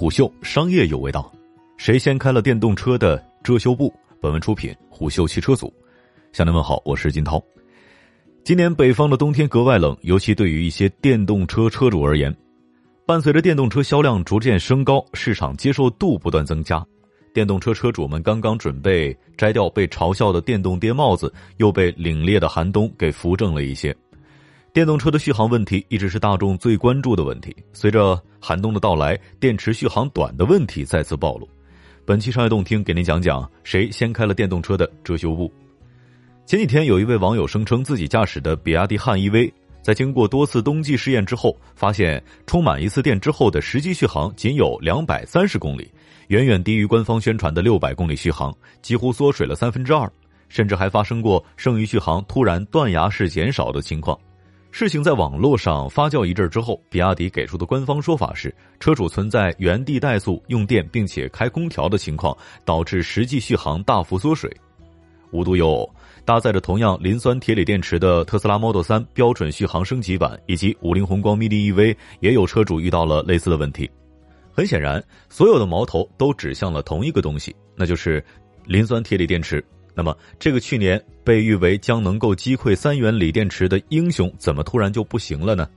虎嗅商业有味道，谁先开了电动车的遮羞布？本文出品虎嗅汽车组。向您问好，我是金涛。今年北方的冬天格外冷，尤其对于一些电动车车主而言，伴随着电动车销量逐渐升高，市场接受度不断增加，电动车车主们刚刚准备摘掉被嘲笑的电动爹帽子，又被凛冽的寒冬给扶正了一些。电动车的续航问题一直是大众最关注的问题。随着寒冬的到来，电池续航短的问题再次暴露。本期商业动听给您讲讲谁掀开了电动车的遮羞布。前几天有一位网友声称自己驾驶的比亚迪汉 EV，在经过多次冬季试验之后，发现充满一次电之后的实际续航仅有两百三十公里，远远低于官方宣传的六百公里续航，几乎缩水了三分之二，甚至还发生过剩余续航突然断崖式减少的情况。事情在网络上发酵一阵之后，比亚迪给出的官方说法是，车主存在原地怠速用电并且开空调的情况，导致实际续航大幅缩水。无独有偶，搭载着同样磷酸铁锂电池的特斯拉 Model 3标准续航升级版以及五菱宏光 mini EV，也有车主遇到了类似的问题。很显然，所有的矛头都指向了同一个东西，那就是磷酸铁锂电池。那么，这个去年被誉为将能够击溃三元锂电池的英雄，怎么突然就不行了呢？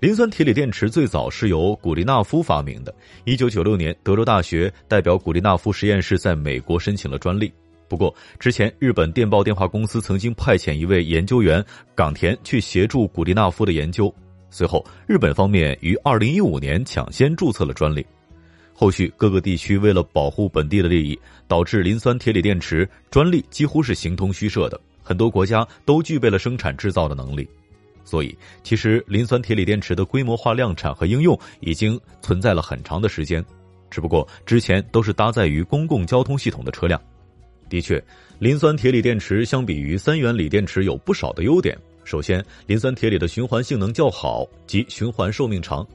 磷酸铁锂电池最早是由古利纳夫发明的。一九九六年，德州大学代表古利纳夫实验室在美国申请了专利。不过，之前日本电报电话公司曾经派遣一位研究员冈田去协助古利纳夫的研究。随后，日本方面于二零一五年抢先注册了专利。后续各个地区为了保护本地的利益，导致磷酸铁锂电池专利几乎是形同虚设的。很多国家都具备了生产制造的能力，所以其实磷酸铁锂电池的规模化量产和应用已经存在了很长的时间，只不过之前都是搭载于公共交通系统的车辆。的确，磷酸铁锂电池相比于三元锂电池有不少的优点。首先，磷酸铁锂的循环性能较好，及循环寿命长。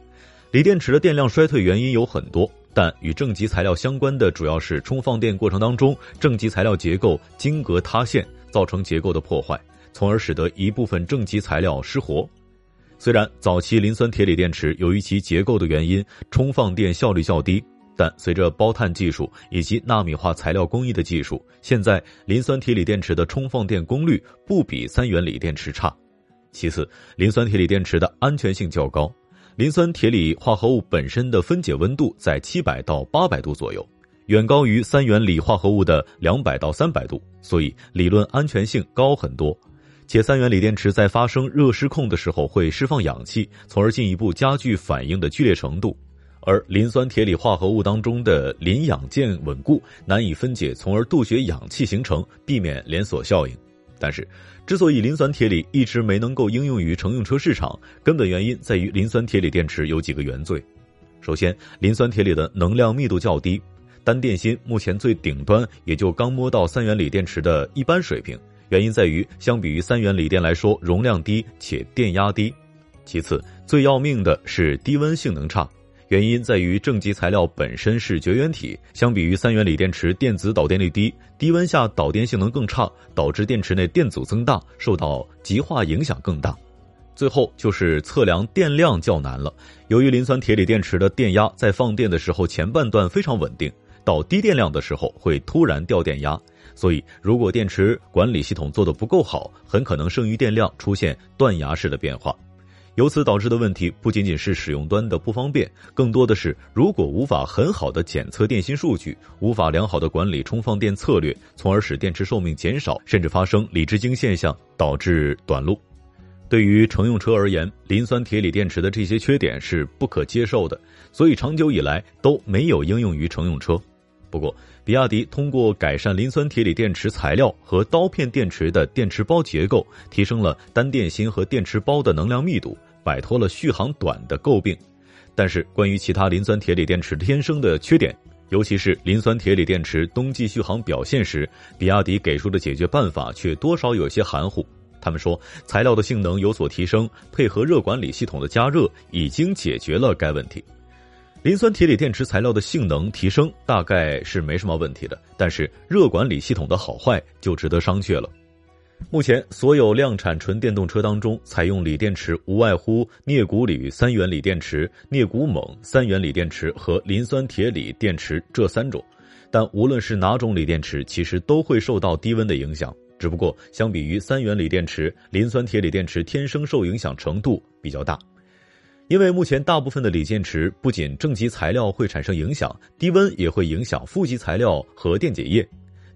锂电池的电量衰退原因有很多。但与正极材料相关的主要是充放电过程当中，正极材料结构晶格塌陷，造成结构的破坏，从而使得一部分正极材料失活。虽然早期磷酸铁锂电池由于其结构的原因，充放电效率较低，但随着包碳技术以及纳米化材料工艺的技术，现在磷酸铁锂电池的充放电功率不比三元锂电池差。其次，磷酸铁锂电池的安全性较高。磷酸铁锂化合物本身的分解温度在七百到八百度左右，远高于三元锂化合物的两百到三百度，所以理论安全性高很多。且三元锂电池在发生热失控的时候会释放氧气，从而进一步加剧反应的剧烈程度。而磷酸铁锂化合物当中的磷氧键稳固，难以分解，从而杜绝氧气形成，避免连锁效应。但是，之所以磷酸铁锂一直没能够应用于乘用车市场，根本原因在于磷酸铁锂电池有几个原罪。首先，磷酸铁锂的能量密度较低，单电芯目前最顶端也就刚摸到三元锂电池的一般水平。原因在于，相比于三元锂电来说，容量低且电压低。其次，最要命的是低温性能差。原因在于正极材料本身是绝缘体，相比于三元锂电池，电子导电率低，低温下导电性能更差，导致电池内电阻增大，受到极化影响更大。最后就是测量电量较难了。由于磷酸铁锂电池的电压在放电的时候前半段非常稳定，到低电量的时候会突然掉电压，所以如果电池管理系统做得不够好，很可能剩余电量出现断崖式的变化。由此导致的问题不仅仅是使用端的不方便，更多的是如果无法很好的检测电芯数据，无法良好的管理充放电策略，从而使电池寿命减少，甚至发生锂制晶现象，导致短路。对于乘用车而言，磷酸铁锂电池的这些缺点是不可接受的，所以长久以来都没有应用于乘用车。不过，比亚迪通过改善磷酸铁锂电池材料和刀片电池的电池包结构，提升了单电芯和电池包的能量密度。摆脱了续航短的诟病，但是关于其他磷酸铁锂电池天生的缺点，尤其是磷酸铁锂电池冬季续航表现时，比亚迪给出的解决办法却多少有些含糊。他们说，材料的性能有所提升，配合热管理系统的加热，已经解决了该问题。磷酸铁锂电池材料的性能提升大概是没什么问题的，但是热管理系统的好坏就值得商榷了。目前所有量产纯电动车当中，采用锂电池无外乎镍钴铝三元锂电池、镍钴锰三元锂电池和磷酸铁锂电池这三种。但无论是哪种锂电池，其实都会受到低温的影响。只不过相比于三元锂电池，磷酸铁锂电池天生受影响程度比较大。因为目前大部分的锂电池不仅正极材料会产生影响，低温也会影响负极材料和电解液。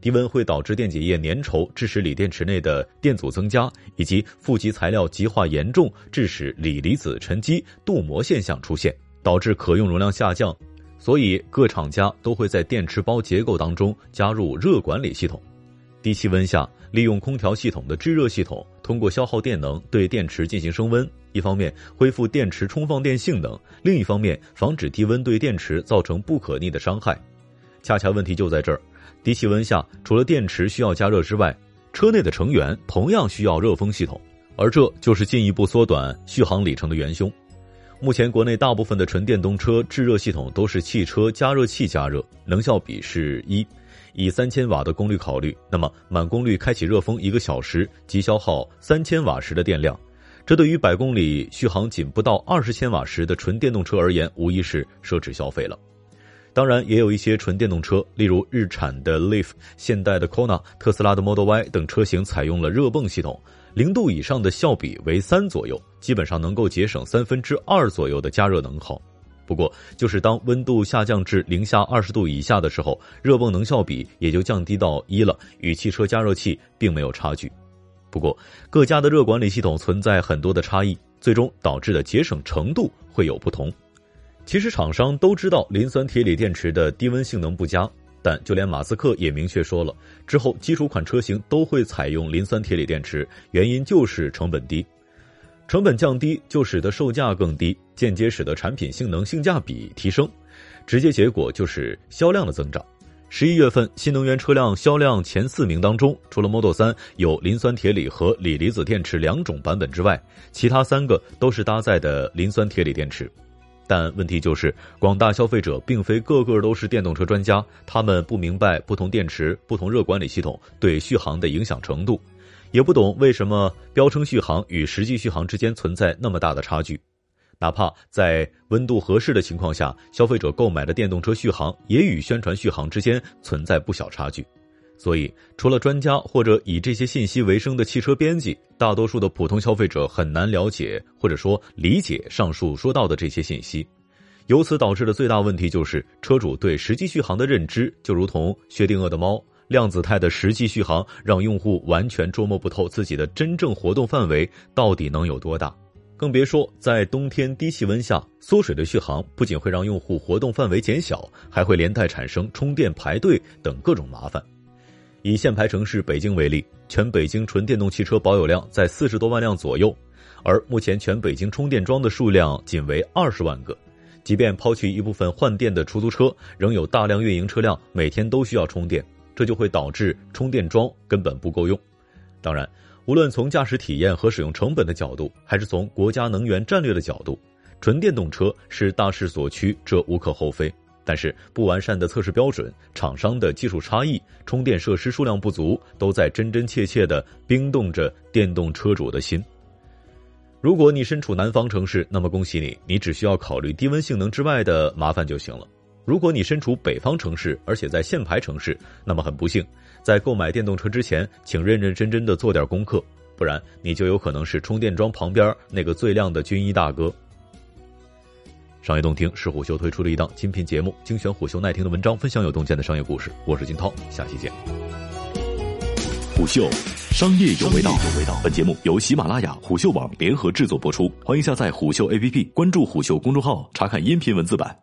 低温会导致电解液粘稠，致使锂电池内的电阻增加，以及负极材料极化严重，致使锂离子沉积镀膜现象出现，导致可用容量下降。所以各厂家都会在电池包结构当中加入热管理系统。低气温下，利用空调系统的制热系统，通过消耗电能对电池进行升温，一方面恢复电池充放电性能，另一方面防止低温对电池造成不可逆的伤害。恰恰问题就在这儿。低气温下，除了电池需要加热之外，车内的成员同样需要热风系统，而这就是进一步缩短续航里程的元凶。目前国内大部分的纯电动车制热系统都是汽车加热器加热，能效比是一，以三千瓦的功率考虑，那么满功率开启热风一个小时即消耗三千瓦时的电量，这对于百公里续航仅不到二十千瓦时的纯电动车而言，无疑是奢侈消费了。当然，也有一些纯电动车，例如日产的 Leaf、现代的 Kona、特斯拉的 Model Y 等车型，采用了热泵系统，零度以上的效比为三左右，基本上能够节省三分之二左右的加热能耗。不过，就是当温度下降至零下二十度以下的时候，热泵能效比也就降低到一了，与汽车加热器并没有差距。不过，各家的热管理系统存在很多的差异，最终导致的节省程度会有不同。其实厂商都知道磷酸铁锂电池的低温性能不佳，但就连马斯克也明确说了，之后基础款车型都会采用磷酸铁锂电池，原因就是成本低，成本降低就使得售价更低，间接使得产品性能性价比提升，直接结果就是销量的增长。十一月份新能源车辆销量前四名当中，除了 Model 3有磷酸铁锂和锂离子电池两种版本之外，其他三个都是搭载的磷酸铁锂电池。但问题就是，广大消费者并非个个都是电动车专家，他们不明白不同电池、不同热管理系统对续航的影响程度，也不懂为什么标称续航与实际续航之间存在那么大的差距。哪怕在温度合适的情况下，消费者购买的电动车续航也与宣传续航之间存在不小差距。所以，除了专家或者以这些信息为生的汽车编辑，大多数的普通消费者很难了解或者说理解上述说到的这些信息。由此导致的最大问题就是，车主对实际续航的认知就如同薛定谔的猫，量子态的实际续航让用户完全捉摸不透自己的真正活动范围到底能有多大。更别说在冬天低气温下缩水的续航，不仅会让用户活动范围减小，还会连带产生充电排队等各种麻烦。以限牌城市北京为例，全北京纯电动汽车保有量在四十多万辆左右，而目前全北京充电桩的数量仅为二十万个。即便抛去一部分换电的出租车，仍有大量运营车辆每天都需要充电，这就会导致充电桩根本不够用。当然，无论从驾驶体验和使用成本的角度，还是从国家能源战略的角度，纯电动车是大势所趋，这无可厚非。但是不完善的测试标准、厂商的技术差异、充电设施数量不足，都在真真切切的冰冻着电动车主的心。如果你身处南方城市，那么恭喜你，你只需要考虑低温性能之外的麻烦就行了。如果你身处北方城市，而且在限牌城市，那么很不幸，在购买电动车之前，请认认真真的做点功课，不然你就有可能是充电桩旁边那个最靓的军医大哥。商业洞听是虎嗅推出的一档精品节目，精选虎嗅耐听的文章，分享有洞见的商业故事。我是金涛，下期见。虎嗅，商业有味道。本节目由喜马拉雅、虎嗅网联合制作播出，欢迎下载虎嗅 APP，关注虎嗅公众号，查看音频文字版。